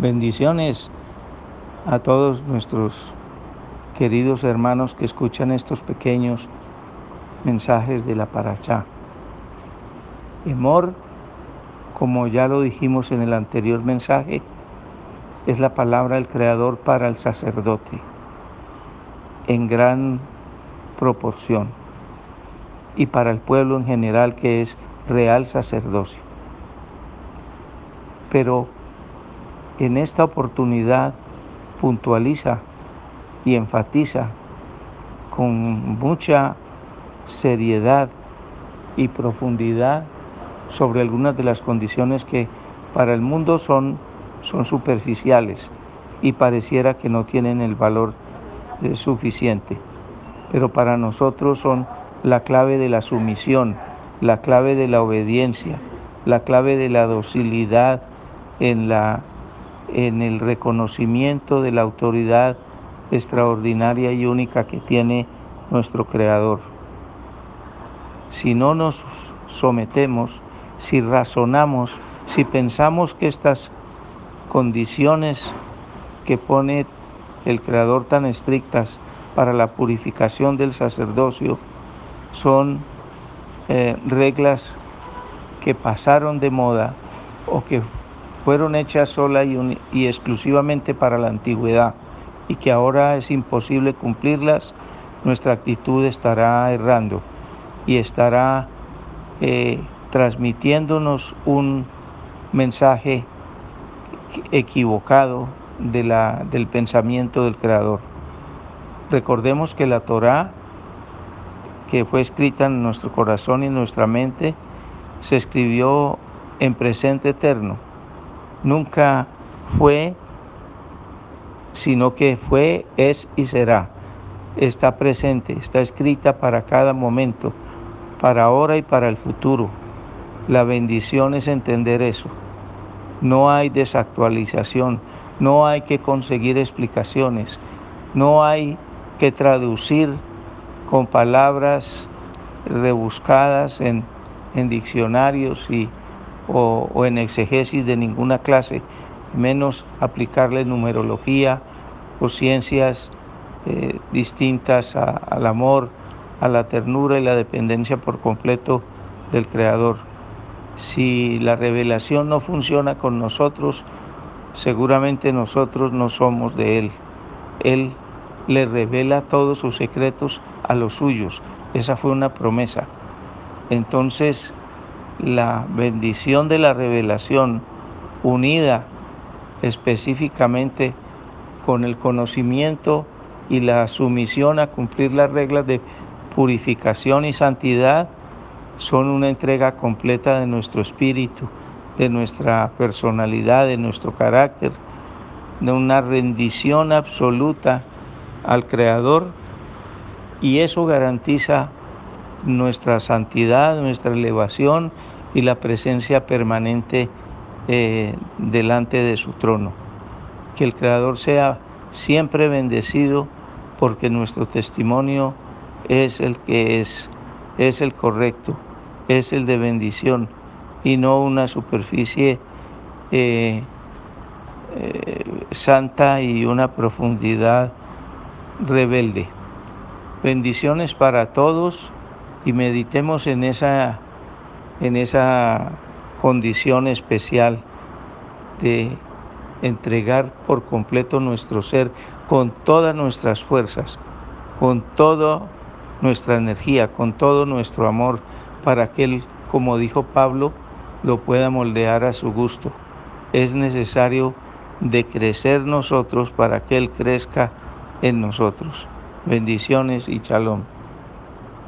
Bendiciones a todos nuestros queridos hermanos que escuchan estos pequeños mensajes de la Parachá. Emor, como ya lo dijimos en el anterior mensaje, es la palabra del Creador para el sacerdote en gran proporción y para el pueblo en general que es real sacerdocio. Pero en esta oportunidad puntualiza y enfatiza con mucha seriedad y profundidad sobre algunas de las condiciones que para el mundo son, son superficiales y pareciera que no tienen el valor eh, suficiente. Pero para nosotros son la clave de la sumisión, la clave de la obediencia, la clave de la docilidad en la en el reconocimiento de la autoridad extraordinaria y única que tiene nuestro Creador. Si no nos sometemos, si razonamos, si pensamos que estas condiciones que pone el Creador tan estrictas para la purificación del sacerdocio son eh, reglas que pasaron de moda o que fueron hechas sola y, exclusivamente para la antigüedad y que ahora es imposible cumplirlas, nuestra actitud estará errando y estará eh, transmitiéndonos un mensaje equivocado de la, del pensamiento del Creador. Recordemos que la Torá, que fue escrita en nuestro corazón y en nuestra mente, se escribió en presente eterno nunca fue, sino que fue, es y será. Está presente, está escrita para cada momento, para ahora y para el futuro. La bendición es entender eso. No hay desactualización, no hay que conseguir explicaciones, no hay que traducir con palabras rebuscadas en, en diccionarios y o, en exegesis de ninguna clase, menos aplicarle numerología o ciencias eh, distintas al amor, a la ternura y la dependencia por completo del Creador. Si la revelación no funciona con nosotros, seguramente nosotros no somos de Él. Él le revela todos sus secretos a los suyos. Esa fue una promesa. Entonces, la bendición de la revelación unida específicamente con el conocimiento y la sumisión a cumplir las reglas de purificación y santidad son una entrega completa de nuestro espíritu, de nuestra personalidad, de nuestro carácter, de una rendición absoluta al Creador y eso garantiza nuestra santidad, nuestra elevación y la presencia permanente eh, delante de su trono. Que el Creador sea siempre bendecido porque nuestro testimonio es el que es, es el correcto, es el de bendición y no una superficie eh, eh, santa y una profundidad rebelde. Bendiciones para todos y meditemos en esa, en esa condición especial de entregar por completo nuestro ser con todas nuestras fuerzas, con toda nuestra energía, con todo nuestro amor, para que Él, como dijo Pablo, lo pueda moldear a su gusto. Es necesario de crecer nosotros para que Él crezca en nosotros. Bendiciones y shalom.